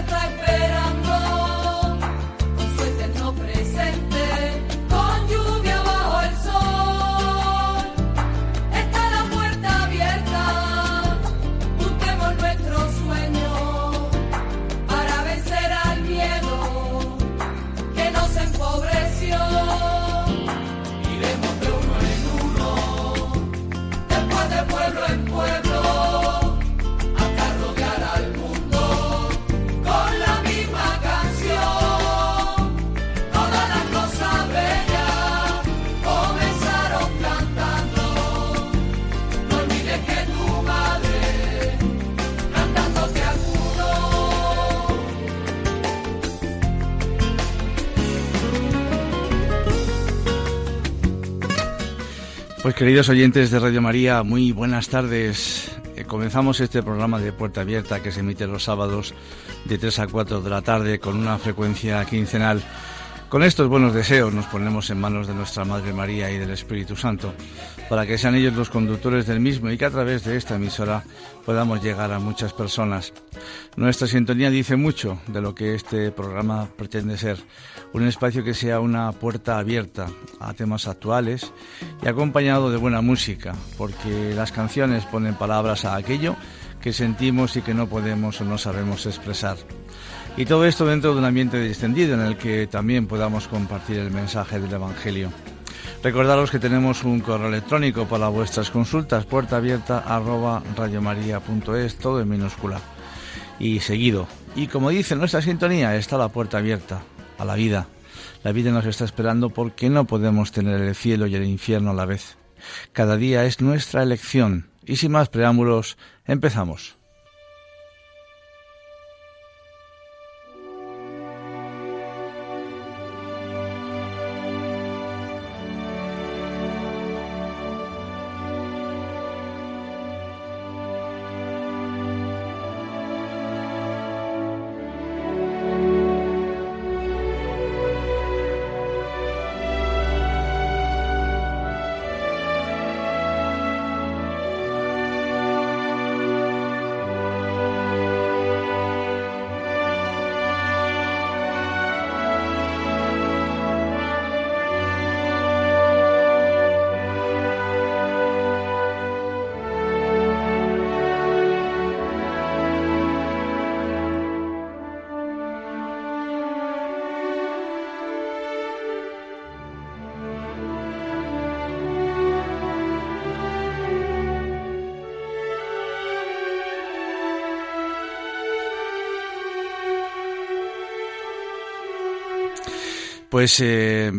vida Pues queridos oyentes de Radio María, muy buenas tardes. Eh, comenzamos este programa de Puerta Abierta que se emite los sábados de 3 a 4 de la tarde con una frecuencia quincenal. Con estos buenos deseos nos ponemos en manos de nuestra Madre María y del Espíritu Santo, para que sean ellos los conductores del mismo y que a través de esta emisora podamos llegar a muchas personas. Nuestra sintonía dice mucho de lo que este programa pretende ser, un espacio que sea una puerta abierta a temas actuales y acompañado de buena música, porque las canciones ponen palabras a aquello que sentimos y que no podemos o no sabemos expresar. Y todo esto dentro de un ambiente distendido en el que también podamos compartir el mensaje del Evangelio. Recordaros que tenemos un correo electrónico para vuestras consultas, puerta abierta arroba radiomaria.es, todo en minúscula y seguido. Y como dice nuestra sintonía, está la puerta abierta a la vida. La vida nos está esperando porque no podemos tener el cielo y el infierno a la vez. Cada día es nuestra elección. Y sin más preámbulos, empezamos. Pues eh,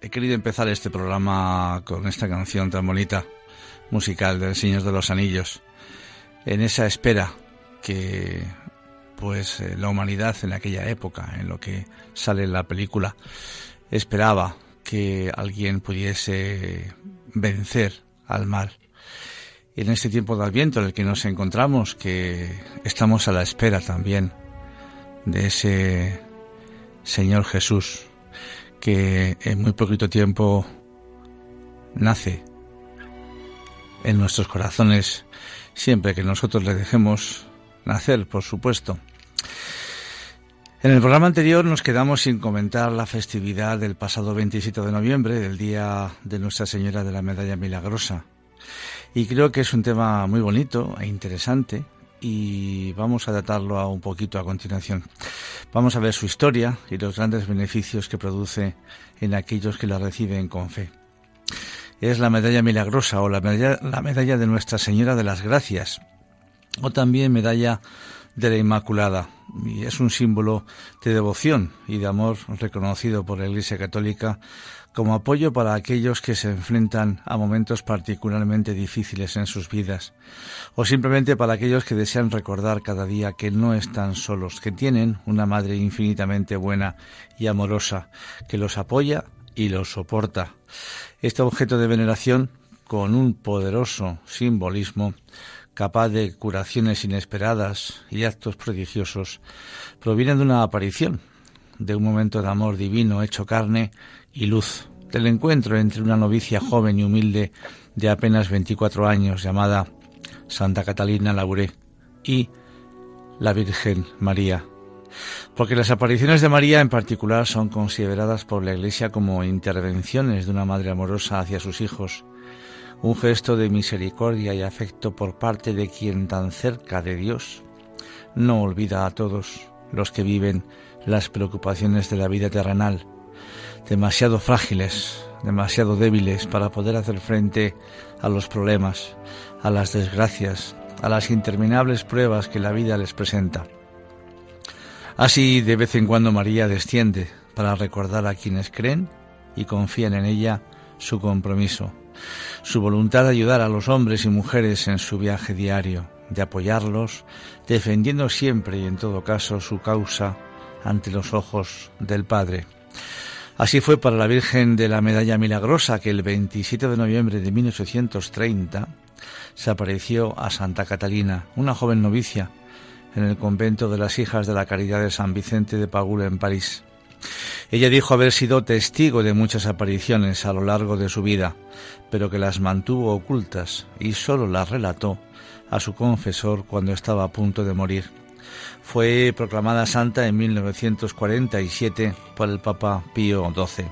he querido empezar este programa con esta canción tan bonita, musical del Señor de los Anillos, en esa espera que pues eh, la humanidad en aquella época, en lo que sale en la película, esperaba que alguien pudiese vencer al mal. En este tiempo de Adviento en el que nos encontramos, que estamos a la espera también de ese Señor Jesús, que en muy poquito tiempo nace en nuestros corazones, siempre que nosotros le dejemos nacer, por supuesto. En el programa anterior nos quedamos sin comentar la festividad del pasado 27 de noviembre, del Día de Nuestra Señora de la Medalla Milagrosa. Y creo que es un tema muy bonito e interesante y vamos a datarlo a un poquito a continuación. Vamos a ver su historia y los grandes beneficios que produce en aquellos que la reciben con fe. Es la medalla milagrosa o la medalla, la medalla de Nuestra Señora de las Gracias o también medalla de la Inmaculada y es un símbolo de devoción y de amor reconocido por la Iglesia Católica como apoyo para aquellos que se enfrentan a momentos particularmente difíciles en sus vidas, o simplemente para aquellos que desean recordar cada día que no están solos, que tienen una Madre infinitamente buena y amorosa, que los apoya y los soporta. Este objeto de veneración, con un poderoso simbolismo, capaz de curaciones inesperadas y actos prodigiosos, proviene de una aparición, de un momento de amor divino hecho carne y luz del encuentro entre una novicia joven y humilde de apenas 24 años llamada Santa Catalina Lauré y la Virgen María. Porque las apariciones de María en particular son consideradas por la Iglesia como intervenciones de una madre amorosa hacia sus hijos, un gesto de misericordia y afecto por parte de quien tan cerca de Dios no olvida a todos los que viven las preocupaciones de la vida terrenal demasiado frágiles, demasiado débiles para poder hacer frente a los problemas, a las desgracias, a las interminables pruebas que la vida les presenta. Así de vez en cuando María desciende para recordar a quienes creen y confían en ella su compromiso, su voluntad de ayudar a los hombres y mujeres en su viaje diario, de apoyarlos, defendiendo siempre y en todo caso su causa ante los ojos del Padre. Así fue para la Virgen de la Medalla Milagrosa que el 27 de noviembre de 1830 se apareció a Santa Catalina, una joven novicia, en el convento de las Hijas de la Caridad de San Vicente de Pagul en París. Ella dijo haber sido testigo de muchas apariciones a lo largo de su vida, pero que las mantuvo ocultas y sólo las relató a su confesor cuando estaba a punto de morir. Fue proclamada santa en 1947 por el Papa Pío XII.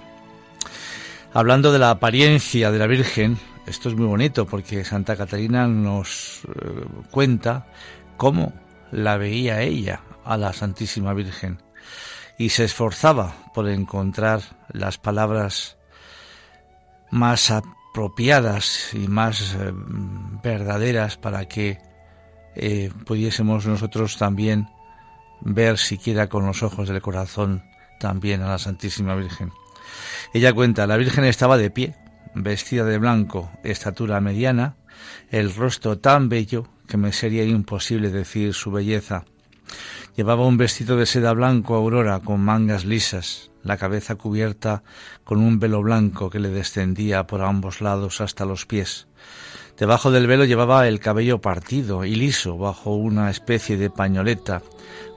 Hablando de la apariencia de la Virgen, esto es muy bonito porque Santa Catarina nos eh, cuenta cómo la veía ella a la Santísima Virgen y se esforzaba por encontrar las palabras más apropiadas y más eh, verdaderas para que eh, pudiésemos nosotros también ver siquiera con los ojos del corazón también a la Santísima Virgen. Ella cuenta, la Virgen estaba de pie, vestida de blanco, estatura mediana, el rostro tan bello que me sería imposible decir su belleza. Llevaba un vestido de seda blanco aurora con mangas lisas, la cabeza cubierta con un velo blanco que le descendía por ambos lados hasta los pies. Debajo del velo llevaba el cabello partido y liso bajo una especie de pañoleta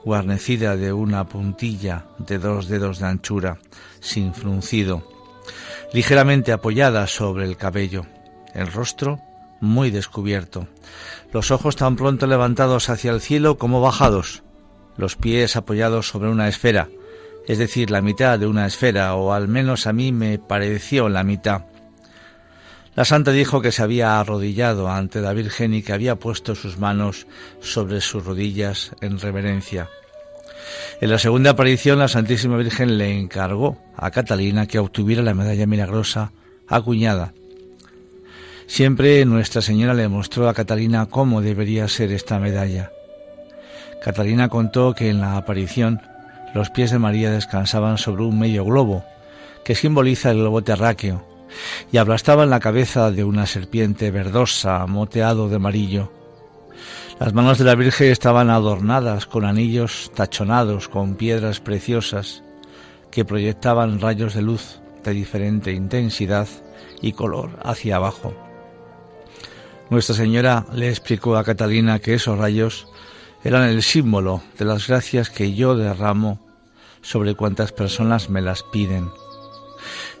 guarnecida de una puntilla de dos dedos de anchura, sin fruncido, ligeramente apoyada sobre el cabello, el rostro muy descubierto, los ojos tan pronto levantados hacia el cielo como bajados, los pies apoyados sobre una esfera, es decir, la mitad de una esfera, o al menos a mí me pareció la mitad. La santa dijo que se había arrodillado ante la Virgen y que había puesto sus manos sobre sus rodillas en reverencia. En la segunda aparición, la Santísima Virgen le encargó a Catalina que obtuviera la medalla milagrosa acuñada. Siempre Nuestra Señora le mostró a Catalina cómo debería ser esta medalla. Catalina contó que en la aparición los pies de María descansaban sobre un medio globo, que simboliza el globo terráqueo, y aplastaba en la cabeza de una serpiente verdosa, moteado de amarillo. Las manos de la Virgen estaban adornadas con anillos tachonados con piedras preciosas que proyectaban rayos de luz de diferente intensidad y color hacia abajo. Nuestra Señora le explicó a Catalina que esos rayos eran el símbolo de las gracias que yo derramo sobre cuantas personas me las piden.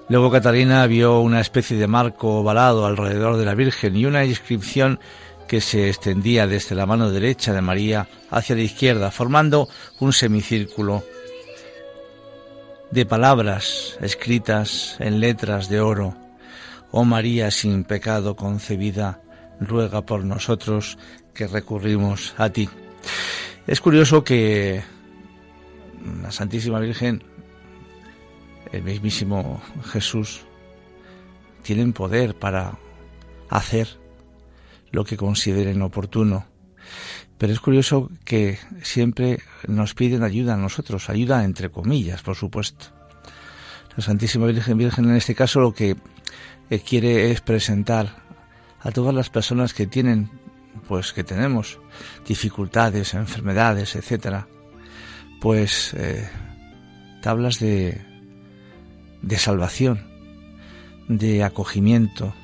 Luego Catalina vio una especie de marco ovalado alrededor de la Virgen y una inscripción que se extendía desde la mano derecha de María hacia la izquierda, formando un semicírculo de palabras escritas en letras de oro. Oh María sin pecado concebida, ruega por nosotros que recurrimos a ti. Es curioso que la Santísima Virgen, el mismísimo Jesús, tienen poder para hacer lo que consideren oportuno. Pero es curioso que siempre nos piden ayuda a nosotros, ayuda entre comillas, por supuesto. La Santísima Virgen, Virgen en este caso lo que eh, quiere es presentar a todas las personas que tienen, pues que tenemos dificultades, enfermedades, etcétera, pues eh, tablas de, de salvación, de acogimiento,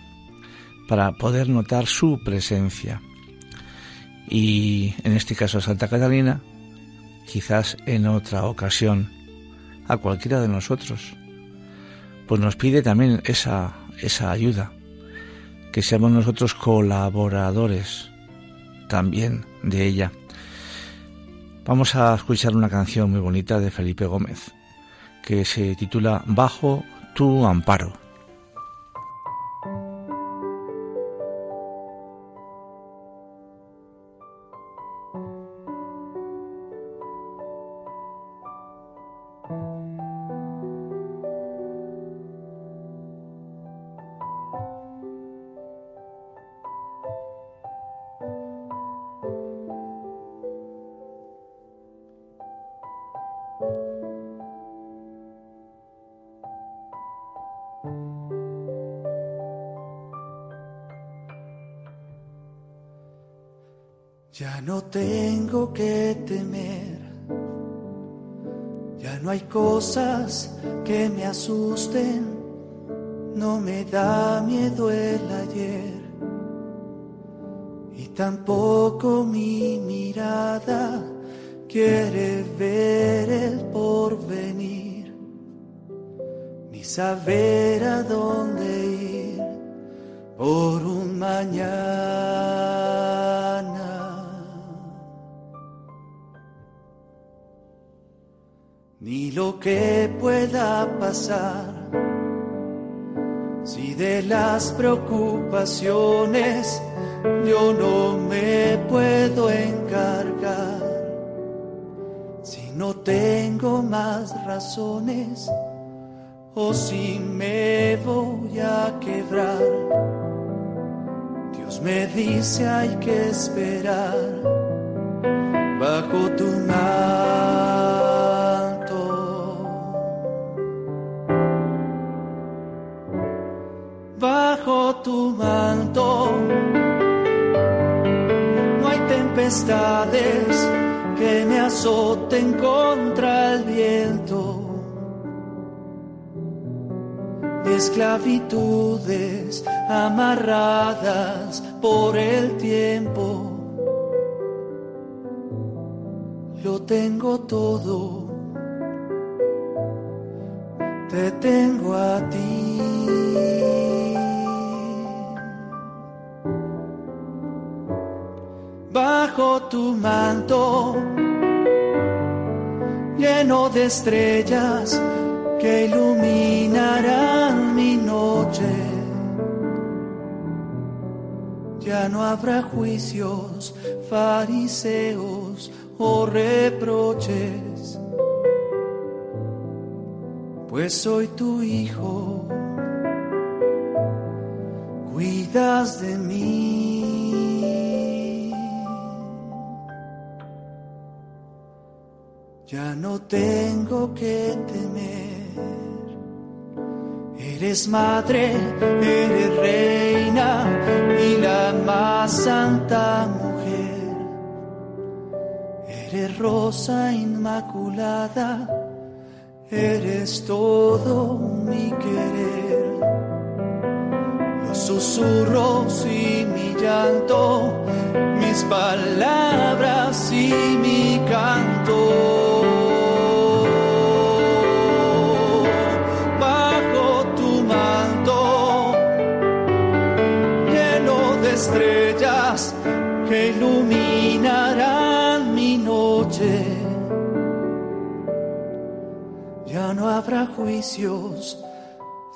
para poder notar su presencia. Y en este caso a Santa Catalina, quizás en otra ocasión a cualquiera de nosotros, pues nos pide también esa, esa ayuda, que seamos nosotros colaboradores también de ella. Vamos a escuchar una canción muy bonita de Felipe Gómez, que se titula Bajo tu amparo. Cosas que me asusten, no me da miedo el ayer y tampoco mi mirada quiere ver el porvenir, ni saber a dónde ir por un mañana. Ni lo que pueda pasar. Si de las preocupaciones yo no me puedo encargar, si no tengo más razones o si me voy a quebrar, Dios me dice hay que esperar bajo tu mano tu manto. No hay tempestades que me azoten contra el viento. Esclavitudes amarradas por el tiempo. Lo tengo todo. Te tengo a ti. Tu manto, lleno de estrellas que iluminarán mi noche. Ya no habrá juicios, fariseos o reproches, pues soy tu hijo, cuidas de mí. Ya no tengo que temer. Eres madre, eres reina y la más santa mujer. Eres rosa inmaculada, eres todo mi querer. Los susurros y mi llanto, mis palabras y mi canto. Que iluminarán mi noche. Ya no habrá juicios,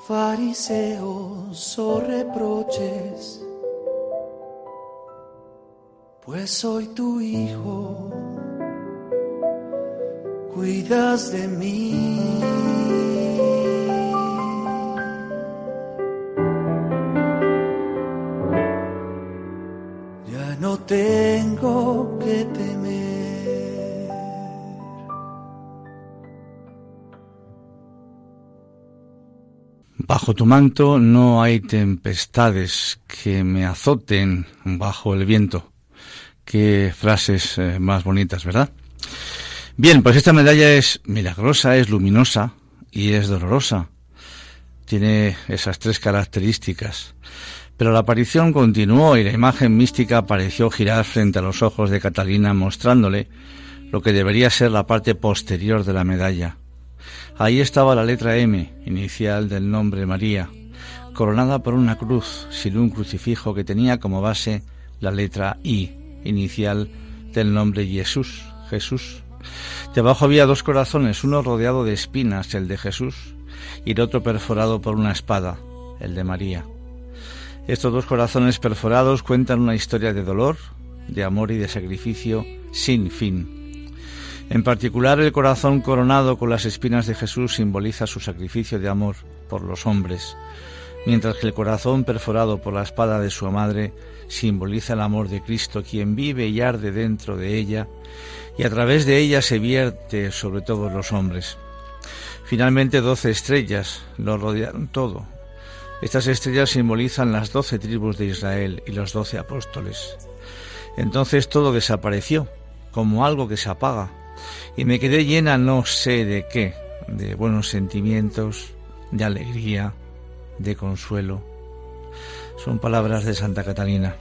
fariseos o reproches, pues soy tu hijo, cuidas de mí. No tengo que temer. Bajo tu manto no hay tempestades que me azoten bajo el viento. Qué frases eh, más bonitas, ¿verdad? Bien, pues esta medalla es milagrosa, es luminosa y es dolorosa. Tiene esas tres características. Pero la aparición continuó y la imagen mística pareció girar frente a los ojos de Catalina mostrándole lo que debería ser la parte posterior de la medalla. Ahí estaba la letra M, inicial del nombre María, coronada por una cruz sin un crucifijo que tenía como base la letra I inicial del nombre Jesús, Jesús. Debajo había dos corazones, uno rodeado de espinas, el de Jesús, y el otro perforado por una espada, el de María. Estos dos corazones perforados cuentan una historia de dolor, de amor y de sacrificio sin fin. En particular, el corazón coronado con las espinas de Jesús simboliza su sacrificio de amor por los hombres, mientras que el corazón perforado por la espada de su madre simboliza el amor de Cristo, quien vive y arde dentro de ella y a través de ella se vierte sobre todos los hombres. Finalmente doce estrellas lo rodearon todo. Estas estrellas simbolizan las doce tribus de Israel y los doce apóstoles. Entonces todo desapareció, como algo que se apaga, y me quedé llena no sé de qué, de buenos sentimientos, de alegría, de consuelo. Son palabras de Santa Catalina.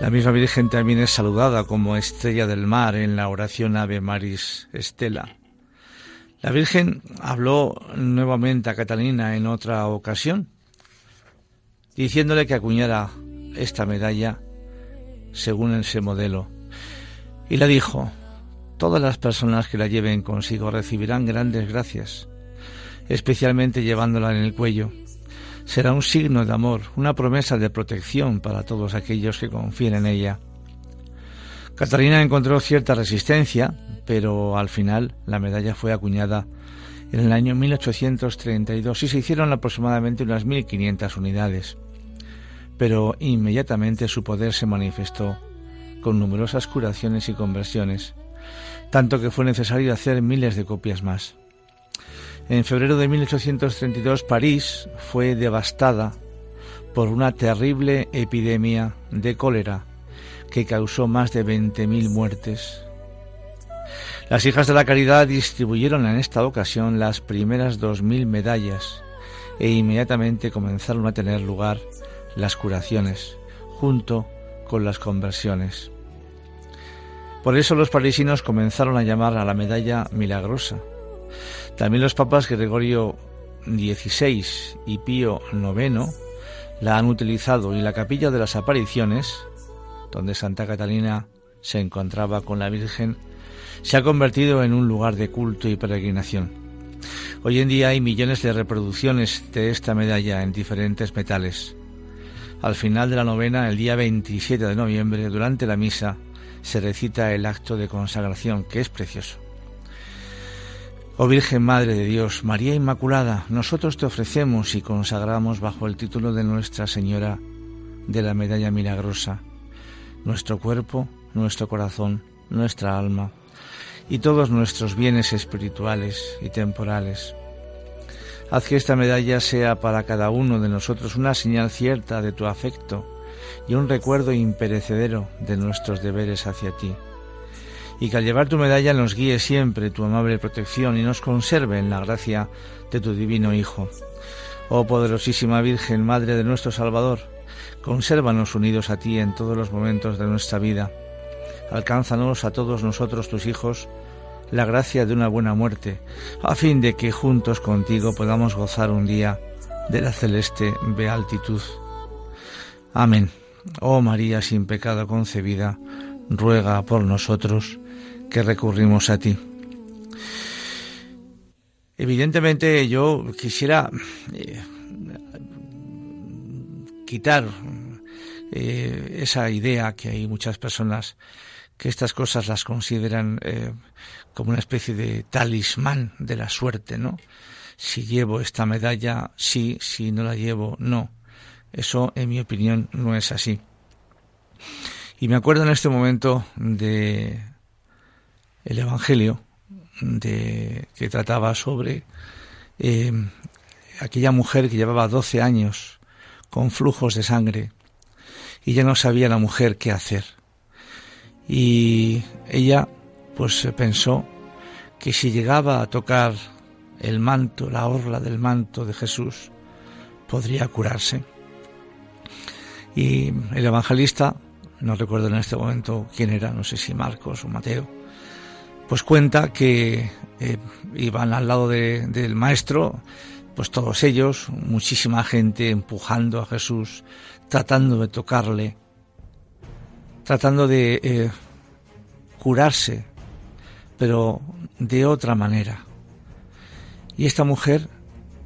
La misma Virgen también es saludada como estrella del mar en la oración Ave Maris Estela. La Virgen habló nuevamente a Catalina en otra ocasión, diciéndole que acuñara esta medalla según ese modelo. Y le dijo, todas las personas que la lleven consigo recibirán grandes gracias, especialmente llevándola en el cuello será un signo de amor, una promesa de protección para todos aquellos que confíen en ella. Catalina encontró cierta resistencia, pero al final la medalla fue acuñada en el año 1832 y se hicieron aproximadamente unas 1.500 unidades. Pero inmediatamente su poder se manifestó con numerosas curaciones y conversiones, tanto que fue necesario hacer miles de copias más. En febrero de 1832 París fue devastada por una terrible epidemia de cólera que causó más de 20.000 muertes. Las hijas de la caridad distribuyeron en esta ocasión las primeras 2.000 medallas e inmediatamente comenzaron a tener lugar las curaciones junto con las conversiones. Por eso los parisinos comenzaron a llamar a la medalla milagrosa también los papas Gregorio XVI y Pío IX la han utilizado y la capilla de las apariciones, donde Santa Catalina se encontraba con la Virgen, se ha convertido en un lugar de culto y peregrinación. Hoy en día hay millones de reproducciones de esta medalla en diferentes metales. Al final de la novena, el día 27 de noviembre, durante la misa, se recita el acto de consagración, que es precioso. Oh Virgen Madre de Dios, María Inmaculada, nosotros te ofrecemos y consagramos bajo el título de Nuestra Señora de la Medalla Milagrosa, nuestro cuerpo, nuestro corazón, nuestra alma y todos nuestros bienes espirituales y temporales. Haz que esta medalla sea para cada uno de nosotros una señal cierta de tu afecto y un recuerdo imperecedero de nuestros deberes hacia ti y que al llevar tu medalla nos guíe siempre tu amable protección y nos conserve en la gracia de tu divino Hijo. Oh poderosísima Virgen, Madre de nuestro Salvador, consérvanos unidos a ti en todos los momentos de nuestra vida. Alcánzanos a todos nosotros, tus hijos, la gracia de una buena muerte, a fin de que juntos contigo podamos gozar un día de la celeste beatitud. Amén. Oh María sin pecado concebida, ruega por nosotros que recurrimos a ti. Evidentemente yo quisiera eh, quitar eh, esa idea que hay muchas personas que estas cosas las consideran eh, como una especie de talismán de la suerte, ¿no? Si llevo esta medalla, sí, si no la llevo, no. Eso, en mi opinión, no es así. Y me acuerdo en este momento de el Evangelio de, que trataba sobre eh, aquella mujer que llevaba 12 años con flujos de sangre y ya no sabía la mujer qué hacer. Y ella pues pensó que si llegaba a tocar el manto, la orla del manto de Jesús, podría curarse. Y el evangelista, no recuerdo en este momento quién era, no sé si Marcos o Mateo, pues cuenta que eh, iban al lado del maestro, pues todos ellos, muchísima gente empujando a Jesús, tratando de tocarle, tratando de eh, curarse, pero de otra manera. Y esta mujer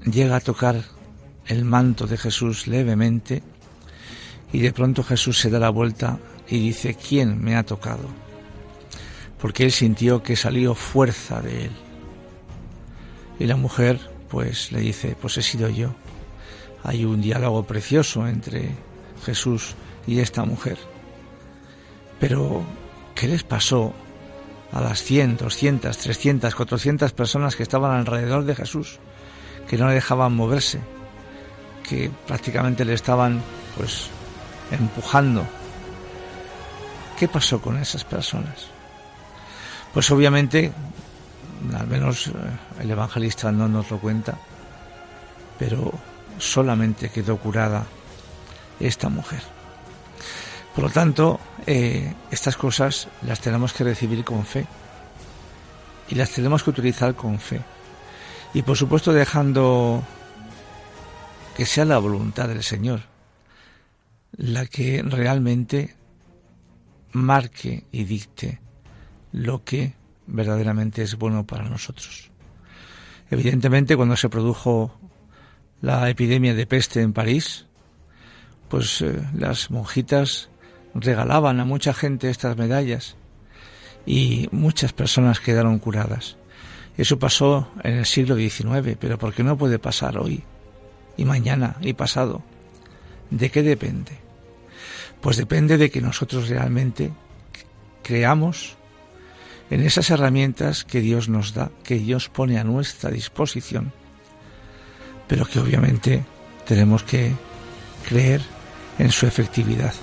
llega a tocar el manto de Jesús levemente y de pronto Jesús se da la vuelta y dice, ¿quién me ha tocado? Porque él sintió que salió fuerza de él. Y la mujer pues le dice, pues he sido yo. Hay un diálogo precioso entre Jesús y esta mujer. Pero, ¿qué les pasó a las 100, 200, 300, 400 personas que estaban alrededor de Jesús, que no le dejaban moverse, que prácticamente le estaban, pues, empujando? ¿Qué pasó con esas personas? Pues obviamente, al menos eh, el evangelista no nos lo cuenta, pero solamente quedó curada esta mujer. Por lo tanto, eh, estas cosas las tenemos que recibir con fe y las tenemos que utilizar con fe. Y por supuesto dejando que sea la voluntad del Señor la que realmente marque y dicte lo que verdaderamente es bueno para nosotros. Evidentemente, cuando se produjo la epidemia de peste en París, pues eh, las monjitas regalaban a mucha gente estas medallas y muchas personas quedaron curadas. Eso pasó en el siglo XIX, pero ¿por qué no puede pasar hoy y mañana y pasado? ¿De qué depende? Pues depende de que nosotros realmente creamos en esas herramientas que Dios nos da, que Dios pone a nuestra disposición, pero que obviamente tenemos que creer en su efectividad.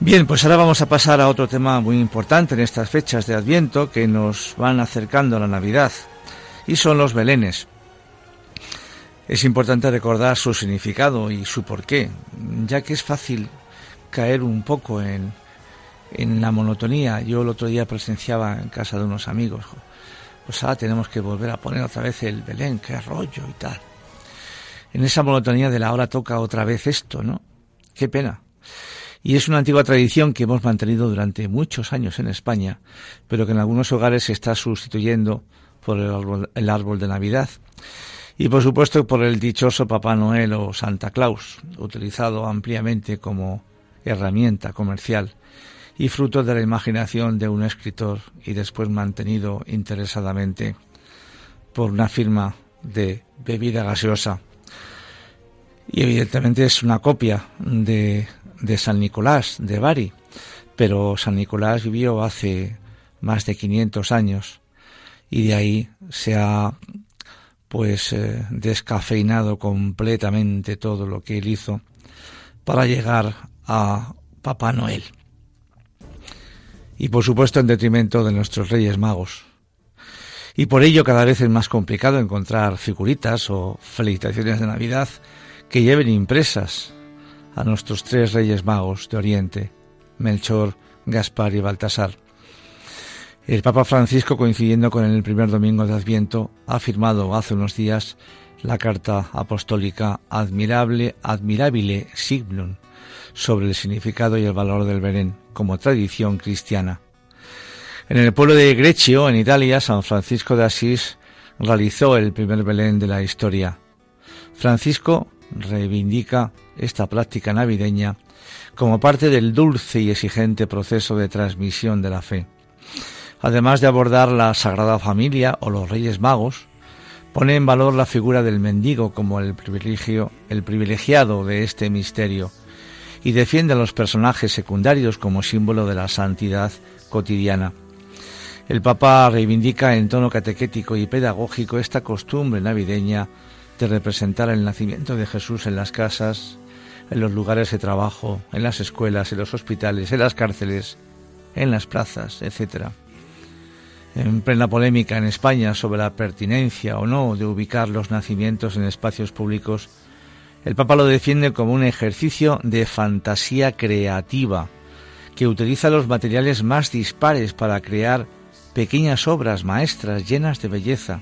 Bien, pues ahora vamos a pasar a otro tema muy importante en estas fechas de Adviento que nos van acercando a la Navidad, y son los belenes. Es importante recordar su significado y su porqué, ya que es fácil caer un poco en, en la monotonía. Yo el otro día presenciaba en casa de unos amigos, pues ahora tenemos que volver a poner otra vez el Belén, qué rollo y tal en esa monotonía de la hora toca otra vez esto, ¿no? Qué pena. Y es una antigua tradición que hemos mantenido durante muchos años en España, pero que en algunos hogares se está sustituyendo por el árbol, de Navidad. Y por supuesto por el dichoso Papá Noel o Santa Claus, utilizado ampliamente como herramienta comercial y fruto de la imaginación de un escritor y después mantenido interesadamente por una firma de bebida gaseosa y evidentemente es una copia de, de San Nicolás de Bari, pero San Nicolás vivió hace más de 500 años y de ahí se ha pues eh, descafeinado completamente todo lo que él hizo para llegar a Papá Noel. Y por supuesto en detrimento de nuestros Reyes Magos. Y por ello cada vez es más complicado encontrar figuritas o felicitaciones de Navidad que lleven impresas a nuestros tres reyes magos de Oriente, Melchor, Gaspar y Baltasar. El Papa Francisco, coincidiendo con el primer domingo de Adviento, ha firmado hace unos días la carta apostólica Admirable, Admirabile Signum sobre el significado y el valor del Belén como tradición cristiana. En el pueblo de Greccio, en Italia, San Francisco de Asís realizó el primer Belén de la historia. Francisco reivindica esta práctica navideña como parte del dulce y exigente proceso de transmisión de la fe. Además de abordar la Sagrada Familia o los Reyes Magos, pone en valor la figura del mendigo como el privilegio, el privilegiado de este misterio, y defiende a los personajes secundarios como símbolo de la santidad cotidiana. El Papa reivindica en tono catequético y pedagógico esta costumbre navideña de representar el nacimiento de Jesús en las casas, en los lugares de trabajo, en las escuelas, en los hospitales, en las cárceles, en las plazas, etc. En plena polémica en España sobre la pertinencia o no de ubicar los nacimientos en espacios públicos, el Papa lo defiende como un ejercicio de fantasía creativa que utiliza los materiales más dispares para crear pequeñas obras maestras llenas de belleza.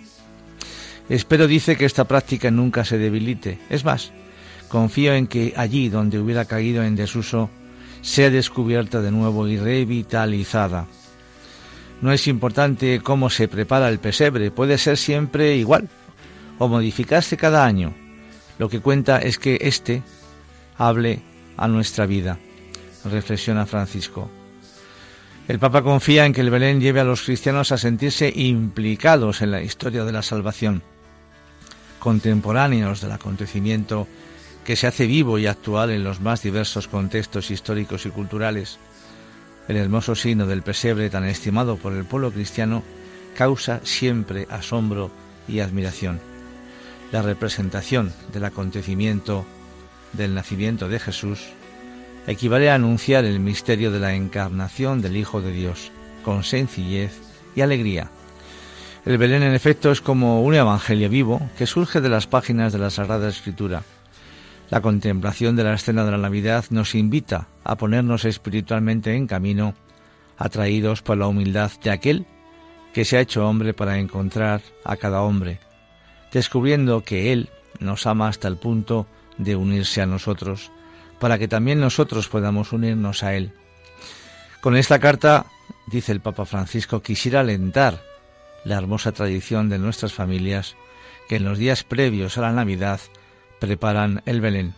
Espero, dice, que esta práctica nunca se debilite. Es más, confío en que allí donde hubiera caído en desuso, sea descubierta de nuevo y revitalizada. No es importante cómo se prepara el pesebre, puede ser siempre igual o modificarse cada año. Lo que cuenta es que éste hable a nuestra vida, reflexiona Francisco. El Papa confía en que el Belén lleve a los cristianos a sentirse implicados en la historia de la salvación, contemporáneos del acontecimiento que se hace vivo y actual en los más diversos contextos históricos y culturales. El hermoso signo del pesebre tan estimado por el pueblo cristiano causa siempre asombro y admiración. La representación del acontecimiento del nacimiento de Jesús equivale a anunciar el misterio de la encarnación del Hijo de Dios, con sencillez y alegría. El Belén, en efecto, es como un evangelio vivo que surge de las páginas de la Sagrada Escritura. La contemplación de la escena de la Navidad nos invita a ponernos espiritualmente en camino, atraídos por la humildad de aquel que se ha hecho hombre para encontrar a cada hombre, descubriendo que Él nos ama hasta el punto de unirse a nosotros, para que también nosotros podamos unirnos a Él. Con esta carta, dice el Papa Francisco, quisiera alentar la hermosa tradición de nuestras familias que en los días previos a la Navidad preparan el Belén.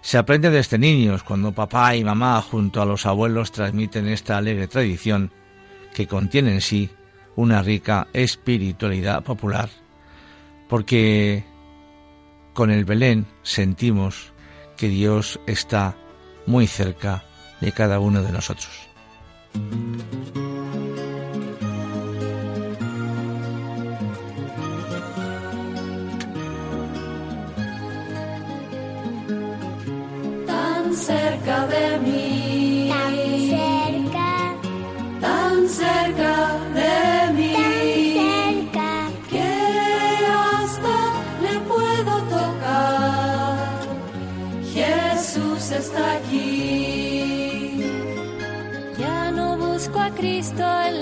Se aprende desde niños cuando papá y mamá junto a los abuelos transmiten esta alegre tradición que contiene en sí una rica espiritualidad popular, porque con el Belén sentimos que Dios está muy cerca de cada uno de nosotros.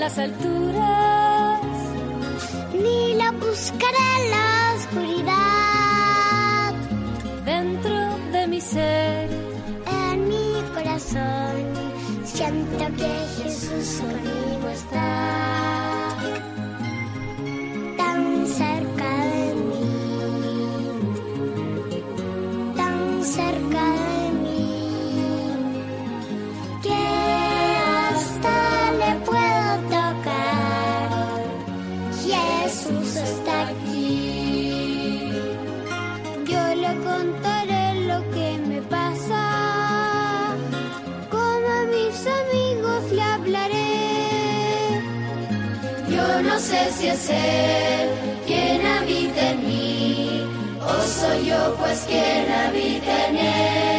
Las alturas, ni la buscaré Él quien habita en mí, o soy yo pues quien habita en Él.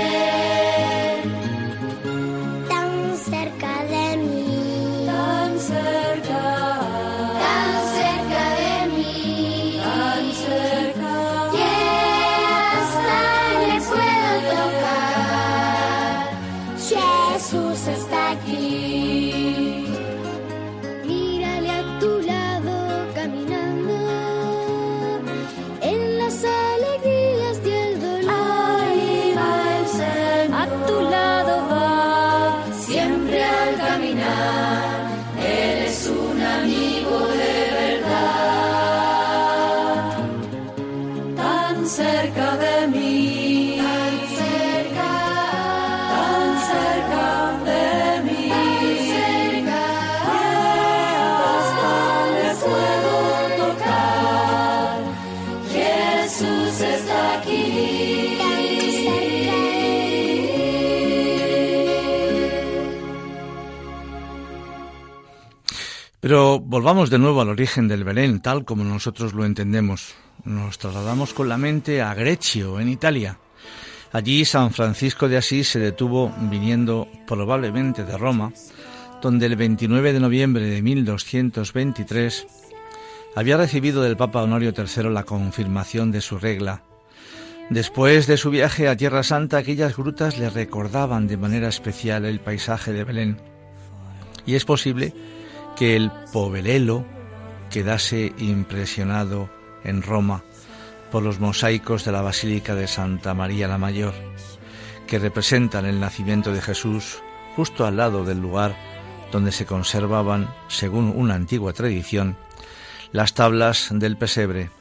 Pero volvamos de nuevo al origen del Belén, tal como nosotros lo entendemos. Nos trasladamos con la mente a Grecio, en Italia. Allí San Francisco de Asís se detuvo viniendo probablemente de Roma, donde el 29 de noviembre de 1223 había recibido del Papa Honorio III la confirmación de su regla. Después de su viaje a Tierra Santa, aquellas grutas le recordaban de manera especial el paisaje de Belén. Y es posible que el Povelelo quedase impresionado en Roma por los mosaicos de la Basílica de Santa María la Mayor, que representan el nacimiento de Jesús justo al lado del lugar donde se conservaban, según una antigua tradición, las tablas del pesebre.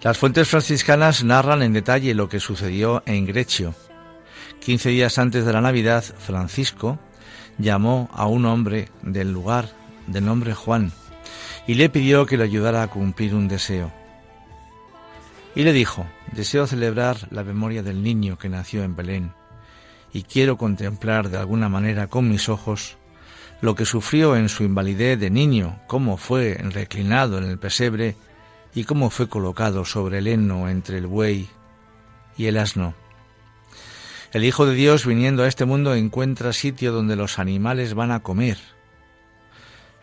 Las fuentes franciscanas narran en detalle lo que sucedió en Grecio. Quince días antes de la Navidad, Francisco llamó a un hombre del lugar de nombre Juan, y le pidió que le ayudara a cumplir un deseo. Y le dijo, deseo celebrar la memoria del niño que nació en Belén, y quiero contemplar de alguna manera con mis ojos lo que sufrió en su invalidez de niño, cómo fue reclinado en el pesebre y cómo fue colocado sobre el heno entre el buey y el asno. El Hijo de Dios viniendo a este mundo encuentra sitio donde los animales van a comer,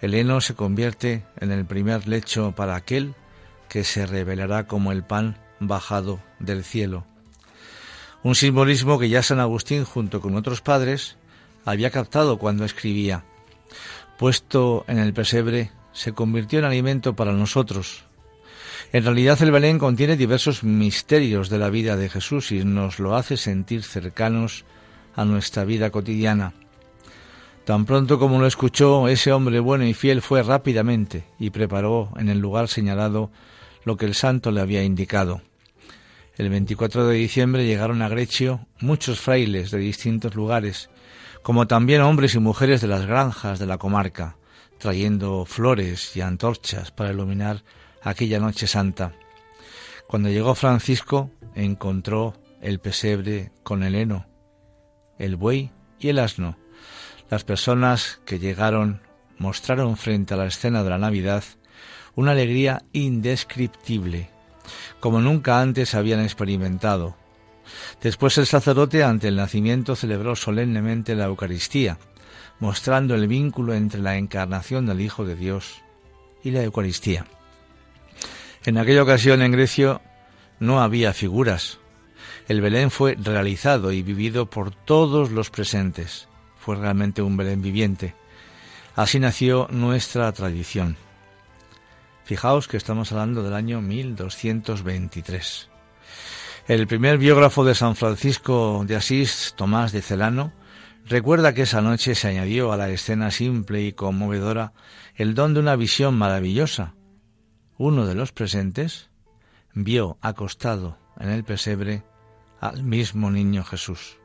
el heno se convierte en el primer lecho para aquel que se revelará como el pan bajado del cielo. Un simbolismo que ya San Agustín, junto con otros padres, había captado cuando escribía, puesto en el pesebre, se convirtió en alimento para nosotros. En realidad el Belén contiene diversos misterios de la vida de Jesús y nos lo hace sentir cercanos a nuestra vida cotidiana. Tan pronto como lo escuchó, ese hombre bueno y fiel fue rápidamente y preparó en el lugar señalado lo que el santo le había indicado. El 24 de diciembre llegaron a Grecio muchos frailes de distintos lugares, como también hombres y mujeres de las granjas de la comarca, trayendo flores y antorchas para iluminar aquella noche santa. Cuando llegó Francisco, encontró el pesebre con el heno, el buey y el asno, las personas que llegaron mostraron frente a la escena de la Navidad una alegría indescriptible, como nunca antes habían experimentado. Después el sacerdote ante el nacimiento celebró solemnemente la Eucaristía, mostrando el vínculo entre la encarnación del Hijo de Dios y la Eucaristía. En aquella ocasión en Grecia no había figuras. El Belén fue realizado y vivido por todos los presentes fue realmente un Belén viviente. Así nació nuestra tradición. Fijaos que estamos hablando del año 1223. El primer biógrafo de San Francisco de Asís, Tomás de Celano, recuerda que esa noche se añadió a la escena simple y conmovedora el don de una visión maravillosa. Uno de los presentes vio acostado en el pesebre al mismo niño Jesús.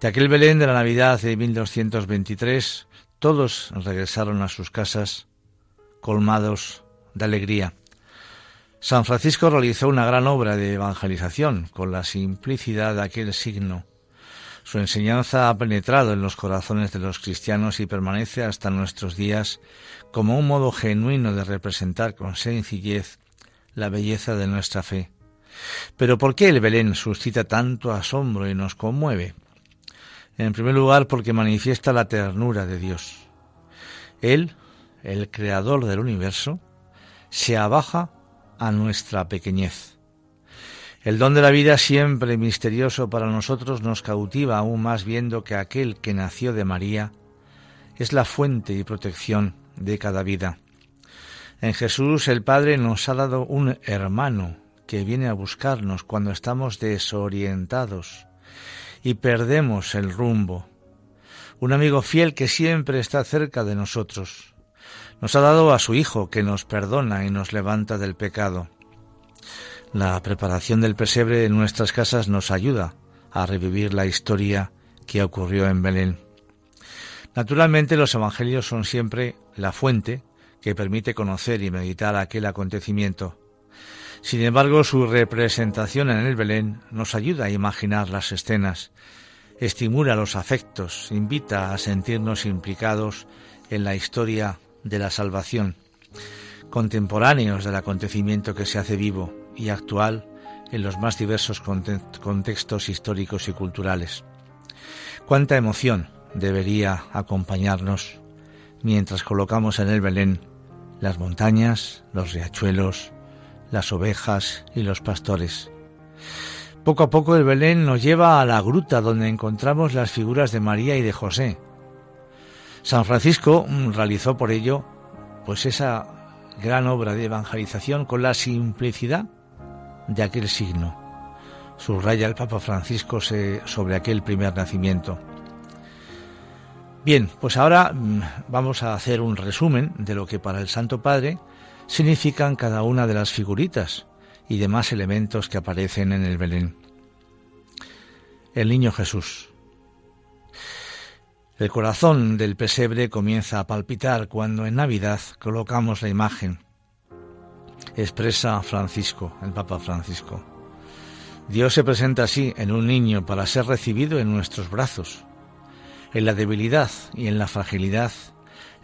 De aquel Belén de la Navidad de 1223, todos regresaron a sus casas colmados de alegría. San Francisco realizó una gran obra de evangelización con la simplicidad de aquel signo. Su enseñanza ha penetrado en los corazones de los cristianos y permanece hasta nuestros días como un modo genuino de representar con sencillez la belleza de nuestra fe. Pero ¿por qué el Belén suscita tanto asombro y nos conmueve? En primer lugar, porque manifiesta la ternura de Dios. Él, el creador del universo, se abaja a nuestra pequeñez. El don de la vida, siempre misterioso para nosotros, nos cautiva aún más viendo que aquel que nació de María es la fuente y protección de cada vida. En Jesús el Padre nos ha dado un hermano que viene a buscarnos cuando estamos desorientados, y perdemos el rumbo. Un amigo fiel que siempre está cerca de nosotros. Nos ha dado a su Hijo que nos perdona y nos levanta del pecado. La preparación del pesebre en nuestras casas nos ayuda a revivir la historia que ocurrió en Belén. Naturalmente los evangelios son siempre la fuente que permite conocer y meditar aquel acontecimiento. Sin embargo, su representación en el Belén nos ayuda a imaginar las escenas, estimula los afectos, invita a sentirnos implicados en la historia de la salvación, contemporáneos del acontecimiento que se hace vivo y actual en los más diversos contextos históricos y culturales. Cuánta emoción debería acompañarnos mientras colocamos en el Belén las montañas, los riachuelos, las ovejas y los pastores. Poco a poco el Belén nos lleva a la gruta donde encontramos las figuras de María y de José. San Francisco mm, realizó por ello pues esa gran obra de evangelización con la simplicidad de aquel signo. Subraya el Papa Francisco sobre aquel primer nacimiento. Bien, pues ahora mm, vamos a hacer un resumen de lo que para el Santo Padre significan cada una de las figuritas y demás elementos que aparecen en el Belén. El niño Jesús. El corazón del pesebre comienza a palpitar cuando en Navidad colocamos la imagen. Expresa Francisco, el Papa Francisco. Dios se presenta así en un niño para ser recibido en nuestros brazos. En la debilidad y en la fragilidad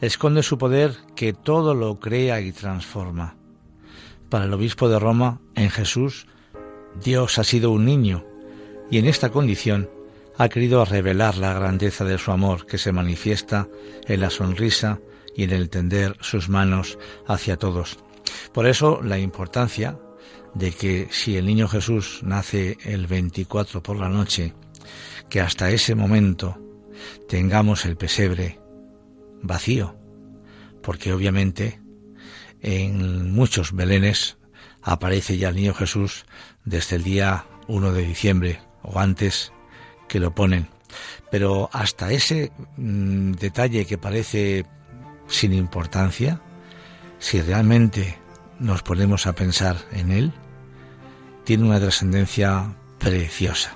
esconde su poder que todo lo crea y transforma. Para el obispo de Roma, en Jesús, Dios ha sido un niño y en esta condición ha querido revelar la grandeza de su amor que se manifiesta en la sonrisa y en el tender sus manos hacia todos. Por eso la importancia de que si el niño Jesús nace el 24 por la noche, que hasta ese momento tengamos el pesebre vacío, porque obviamente en muchos belenes aparece ya el niño Jesús desde el día 1 de diciembre o antes que lo ponen. Pero hasta ese mm, detalle que parece sin importancia, si realmente nos ponemos a pensar en él, tiene una trascendencia preciosa.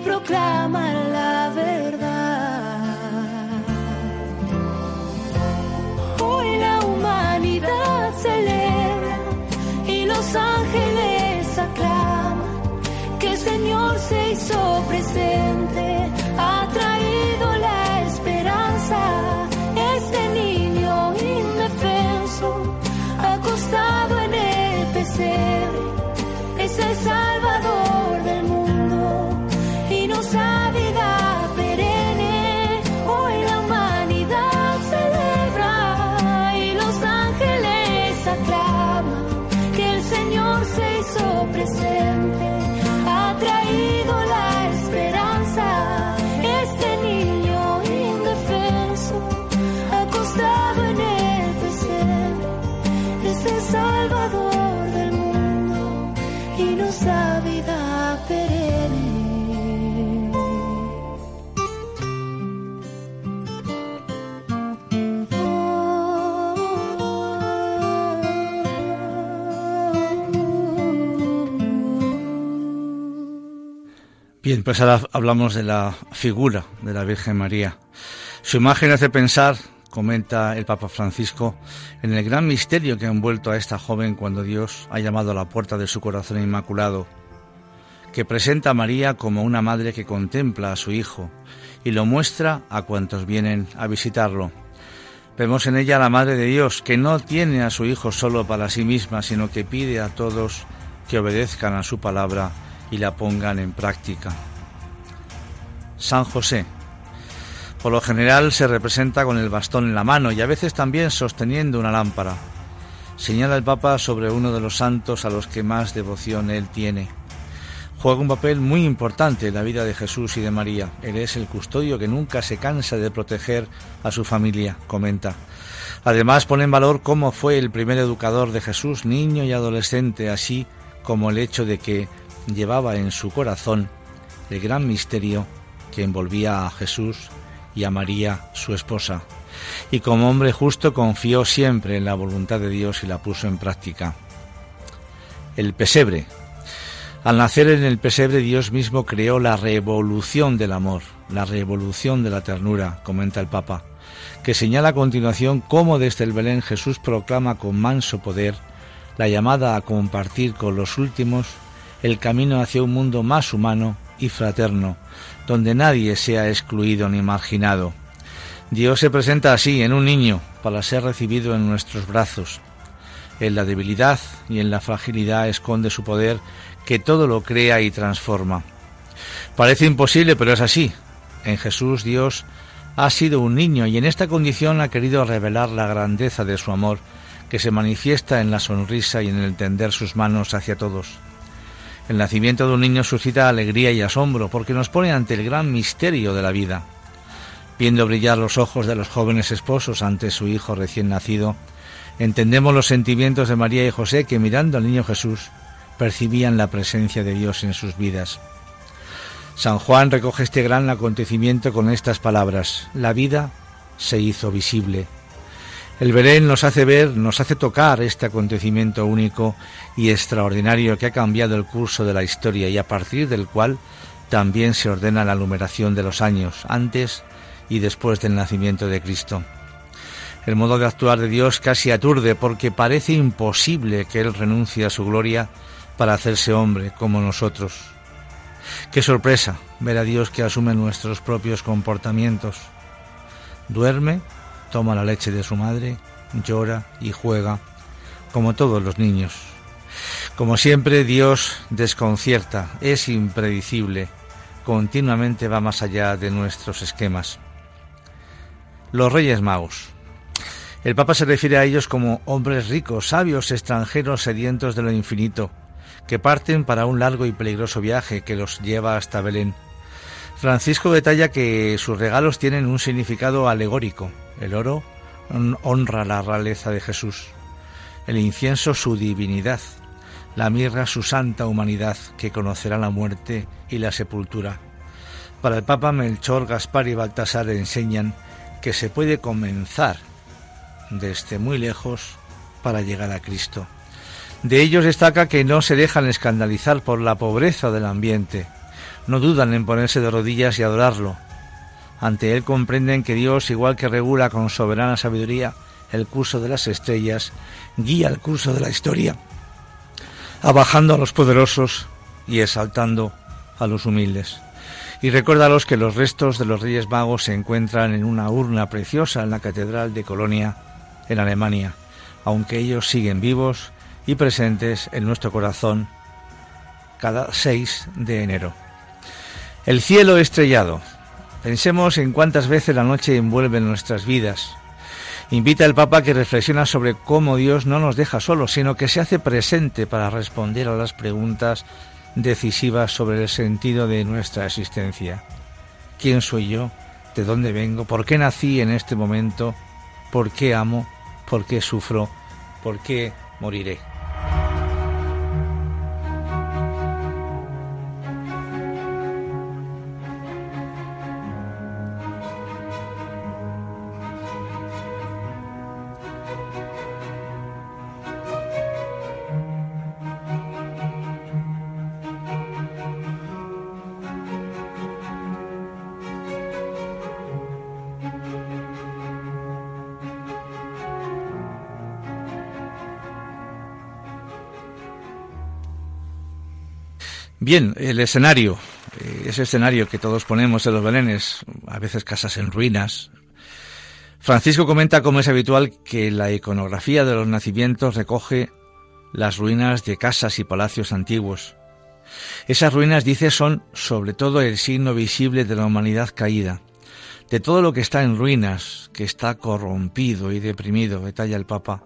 Es atardecer. Bien, pues ahora hablamos de la figura de la Virgen María. Su imagen hace pensar, comenta el Papa Francisco, en el gran misterio que ha envuelto a esta joven cuando Dios ha llamado a la puerta de su corazón inmaculado, que presenta a María como una madre que contempla a su Hijo y lo muestra a cuantos vienen a visitarlo. Vemos en ella a la Madre de Dios, que no tiene a su Hijo solo para sí misma, sino que pide a todos que obedezcan a su palabra y la pongan en práctica. San José. Por lo general se representa con el bastón en la mano y a veces también sosteniendo una lámpara. Señala el Papa sobre uno de los santos a los que más devoción él tiene. Juega un papel muy importante en la vida de Jesús y de María. Él es el custodio que nunca se cansa de proteger a su familia, comenta. Además pone en valor cómo fue el primer educador de Jesús, niño y adolescente, así como el hecho de que llevaba en su corazón el gran misterio que envolvía a Jesús y a María, su esposa, y como hombre justo confió siempre en la voluntad de Dios y la puso en práctica. El pesebre. Al nacer en el pesebre Dios mismo creó la revolución del amor, la revolución de la ternura, comenta el Papa, que señala a continuación cómo desde el Belén Jesús proclama con manso poder la llamada a compartir con los últimos el camino hacia un mundo más humano y fraterno, donde nadie sea excluido ni marginado. Dios se presenta así en un niño para ser recibido en nuestros brazos. En la debilidad y en la fragilidad esconde su poder que todo lo crea y transforma. Parece imposible, pero es así. En Jesús Dios ha sido un niño y en esta condición ha querido revelar la grandeza de su amor que se manifiesta en la sonrisa y en el tender sus manos hacia todos. El nacimiento de un niño suscita alegría y asombro porque nos pone ante el gran misterio de la vida. Viendo brillar los ojos de los jóvenes esposos ante su hijo recién nacido, entendemos los sentimientos de María y José que mirando al niño Jesús percibían la presencia de Dios en sus vidas. San Juan recoge este gran acontecimiento con estas palabras, la vida se hizo visible el Belén nos hace ver, nos hace tocar este acontecimiento único y extraordinario que ha cambiado el curso de la historia y a partir del cual también se ordena la numeración de los años antes y después del nacimiento de Cristo. El modo de actuar de Dios casi aturde porque parece imposible que Él renuncie a su gloria para hacerse hombre como nosotros. Qué sorpresa ver a Dios que asume nuestros propios comportamientos. Duerme toma la leche de su madre, llora y juega, como todos los niños. Como siempre, Dios desconcierta, es impredecible, continuamente va más allá de nuestros esquemas. Los Reyes Magos. El Papa se refiere a ellos como hombres ricos, sabios, extranjeros, sedientos de lo infinito, que parten para un largo y peligroso viaje que los lleva hasta Belén. Francisco detalla que sus regalos tienen un significado alegórico, el oro honra la realeza de Jesús, el incienso su divinidad, la mirra su santa humanidad que conocerá la muerte y la sepultura. Para el Papa Melchor, Gaspar y Baltasar enseñan que se puede comenzar desde muy lejos para llegar a Cristo. De ellos destaca que no se dejan escandalizar por la pobreza del ambiente, no dudan en ponerse de rodillas y adorarlo, ante él comprenden que Dios, igual que regula con soberana sabiduría el curso de las estrellas, guía el curso de la historia, abajando a los poderosos y exaltando a los humildes. Y recuérdalos que los restos de los Reyes Magos se encuentran en una urna preciosa en la Catedral de Colonia, en Alemania, aunque ellos siguen vivos y presentes en nuestro corazón cada 6 de enero. El cielo estrellado, Pensemos en cuántas veces la noche envuelve nuestras vidas. Invita al Papa que reflexiona sobre cómo Dios no nos deja solos, sino que se hace presente para responder a las preguntas decisivas sobre el sentido de nuestra existencia. ¿Quién soy yo? ¿De dónde vengo? ¿Por qué nací en este momento? ¿Por qué amo? ¿Por qué sufro? ¿Por qué moriré? Bien, el escenario, eh, ese escenario que todos ponemos en los belenes, a veces casas en ruinas. Francisco comenta como es habitual que la iconografía de los nacimientos recoge las ruinas de casas y palacios antiguos. Esas ruinas, dice, son sobre todo el signo visible de la humanidad caída, de todo lo que está en ruinas, que está corrompido y deprimido, detalla el Papa,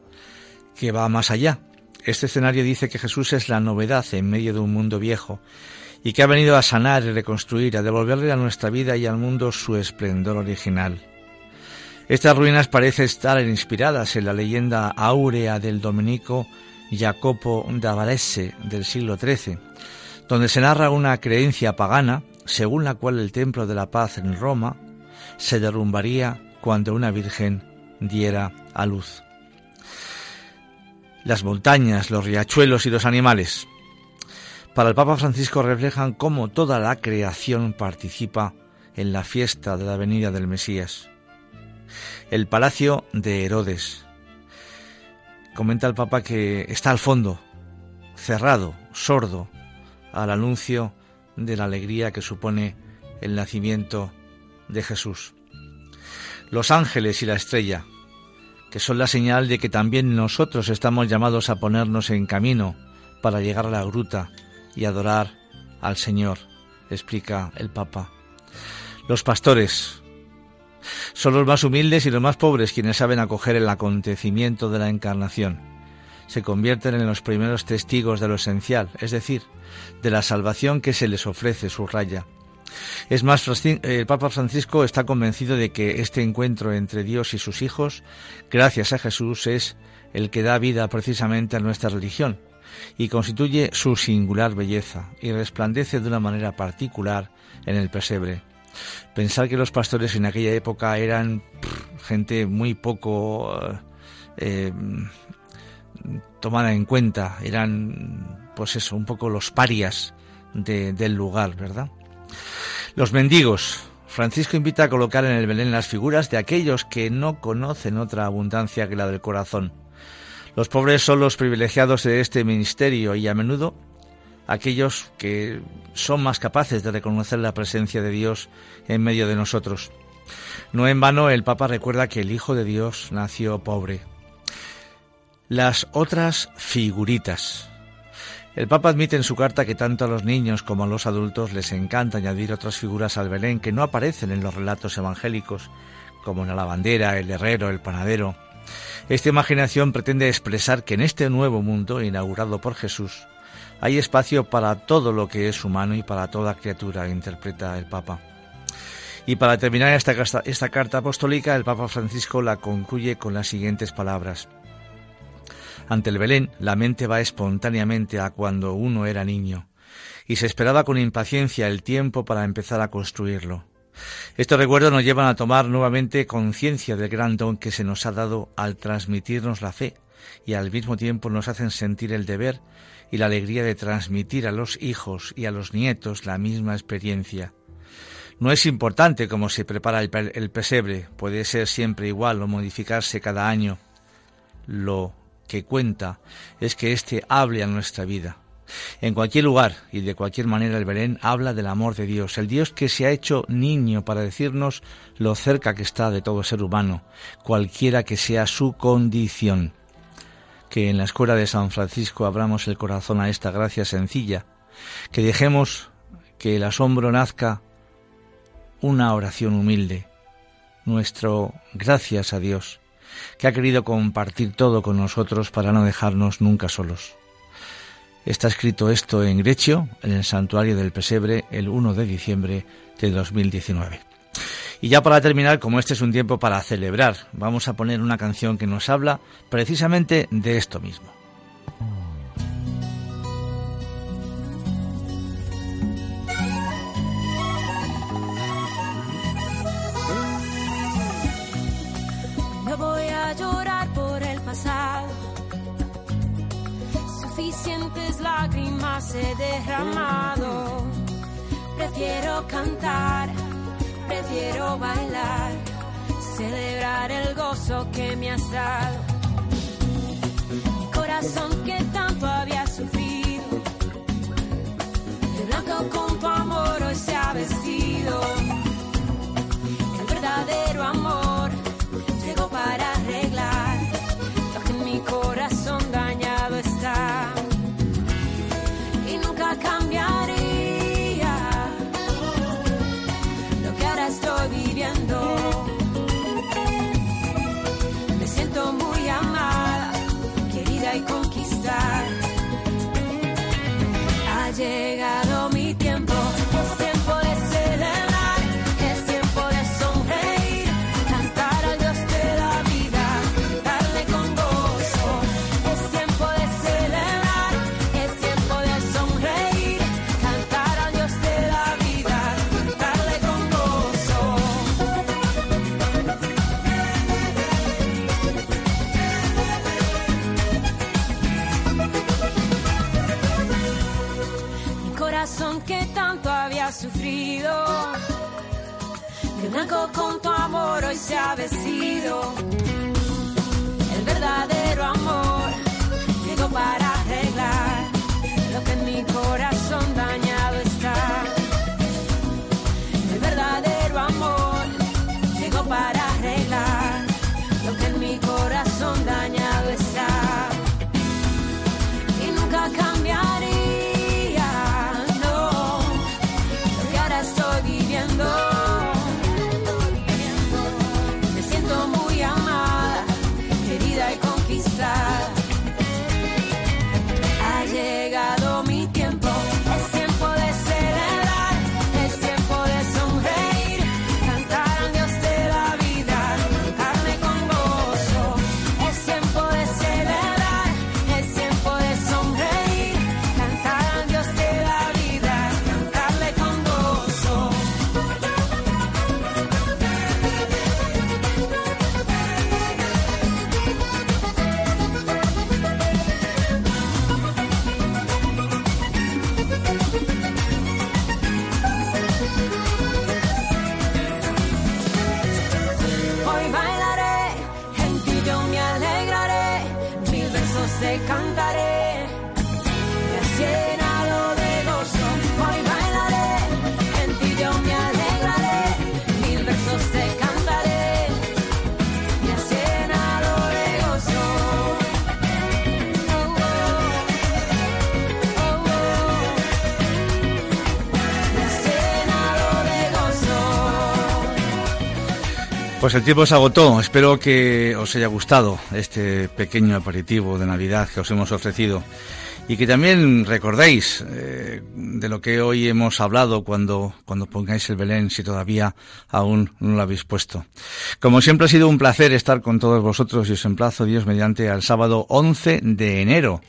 que va más allá, este escenario dice que Jesús es la novedad en medio de un mundo viejo y que ha venido a sanar y reconstruir, a devolverle a nuestra vida y al mundo su esplendor original. Estas ruinas parecen estar inspiradas en la leyenda áurea del dominico Jacopo da Varese del siglo XIII, donde se narra una creencia pagana según la cual el templo de la paz en Roma se derrumbaría cuando una virgen diera a luz las montañas, los riachuelos y los animales. Para el Papa Francisco reflejan cómo toda la creación participa en la fiesta de la venida del Mesías. El palacio de Herodes. Comenta el Papa que está al fondo, cerrado, sordo, al anuncio de la alegría que supone el nacimiento de Jesús. Los ángeles y la estrella, que son la señal de que también nosotros estamos llamados a ponernos en camino para llegar a la gruta y adorar al Señor, explica el Papa. Los pastores son los más humildes y los más pobres quienes saben acoger el acontecimiento de la encarnación. Se convierten en los primeros testigos de lo esencial, es decir, de la salvación que se les ofrece, raya. Es más, el Papa Francisco está convencido de que este encuentro entre Dios y sus hijos, gracias a Jesús, es el que da vida precisamente a nuestra religión y constituye su singular belleza y resplandece de una manera particular en el pesebre. Pensar que los pastores en aquella época eran gente muy poco eh, tomada en cuenta, eran pues eso, un poco los parias del lugar, ¿verdad? Los mendigos. Francisco invita a colocar en el Belén las figuras de aquellos que no conocen otra abundancia que la del corazón. Los pobres son los privilegiados de este ministerio y a menudo aquellos que son más capaces de reconocer la presencia de Dios en medio de nosotros. No en vano el Papa recuerda que el Hijo de Dios nació pobre. Las otras figuritas. El Papa admite en su carta que tanto a los niños como a los adultos les encanta añadir otras figuras al Belén que no aparecen en los relatos evangélicos, como la lavandera, el herrero, el panadero. Esta imaginación pretende expresar que en este nuevo mundo inaugurado por Jesús hay espacio para todo lo que es humano y para toda criatura, interpreta el Papa. Y para terminar esta, esta carta apostólica, el Papa Francisco la concluye con las siguientes palabras. Ante el Belén, la mente va espontáneamente a cuando uno era niño, y se esperaba con impaciencia el tiempo para empezar a construirlo. Estos recuerdos nos llevan a tomar nuevamente conciencia del gran don que se nos ha dado al transmitirnos la fe, y al mismo tiempo nos hacen sentir el deber y la alegría de transmitir a los hijos y a los nietos la misma experiencia. No es importante cómo se prepara el, pesebre, puede ser siempre igual o modificarse cada año. Lo que cuenta es que éste hable a nuestra vida. En cualquier lugar y de cualquier manera el Belén habla del amor de Dios, el Dios que se ha hecho niño para decirnos lo cerca que está de todo ser humano, cualquiera que sea su condición. Que en la escuela de San Francisco abramos el corazón a esta gracia sencilla, que dejemos que el asombro nazca una oración humilde, nuestro gracias a Dios que ha querido compartir todo con nosotros para no dejarnos nunca solos. Está escrito esto en Grecio, en el santuario del Pesebre, el 1 de diciembre de 2019. Y ya para terminar, como este es un tiempo para celebrar, vamos a poner una canción que nos habla precisamente de esto mismo. He derramado. Prefiero cantar, prefiero bailar, celebrar el gozo que me has dado. Corazón que tanto había sufrido, el ha se ha vestido. El verdadero amor llegó para Pues el tiempo se agotó. Espero que os haya gustado este pequeño aperitivo de Navidad que os hemos ofrecido y que también recordéis eh, de lo que hoy hemos hablado cuando, cuando pongáis el Belén, si todavía aún no lo habéis puesto. Como siempre ha sido un placer estar con todos vosotros y os emplazo Dios mediante al sábado 11 de enero.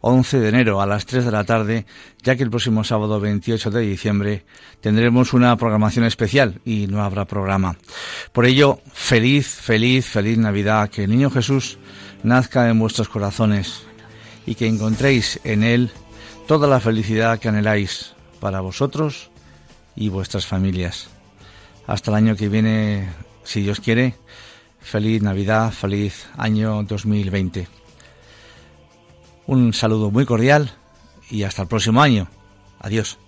11 de enero a las 3 de la tarde, ya que el próximo sábado 28 de diciembre tendremos una programación especial y no habrá programa. Por ello, feliz, feliz, feliz Navidad, que el Niño Jesús nazca en vuestros corazones y que encontréis en Él toda la felicidad que anheláis para vosotros y vuestras familias. Hasta el año que viene, si Dios quiere, feliz Navidad, feliz año 2020. Un saludo muy cordial y hasta el próximo año. Adiós.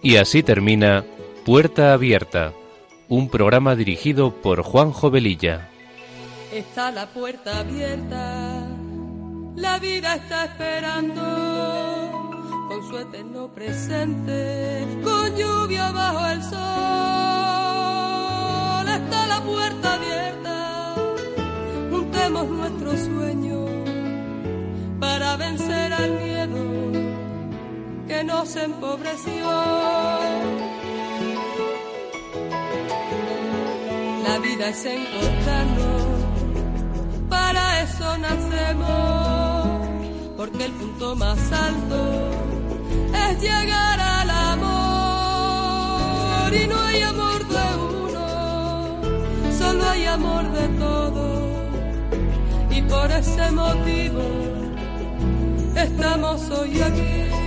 Y así termina Puerta Abierta, un programa dirigido por Juanjo Velilla. Está la puerta abierta, la vida está esperando con su eterno presente, con lluvia bajo el sol. Está la puerta abierta, juntemos nuestros sueños para vencer al miedo que nos empobreció. La vida es encontrarnos, para eso nacemos, porque el punto más alto es llegar al amor y no hay amor de uno, solo hay amor de todos y por ese motivo estamos hoy aquí.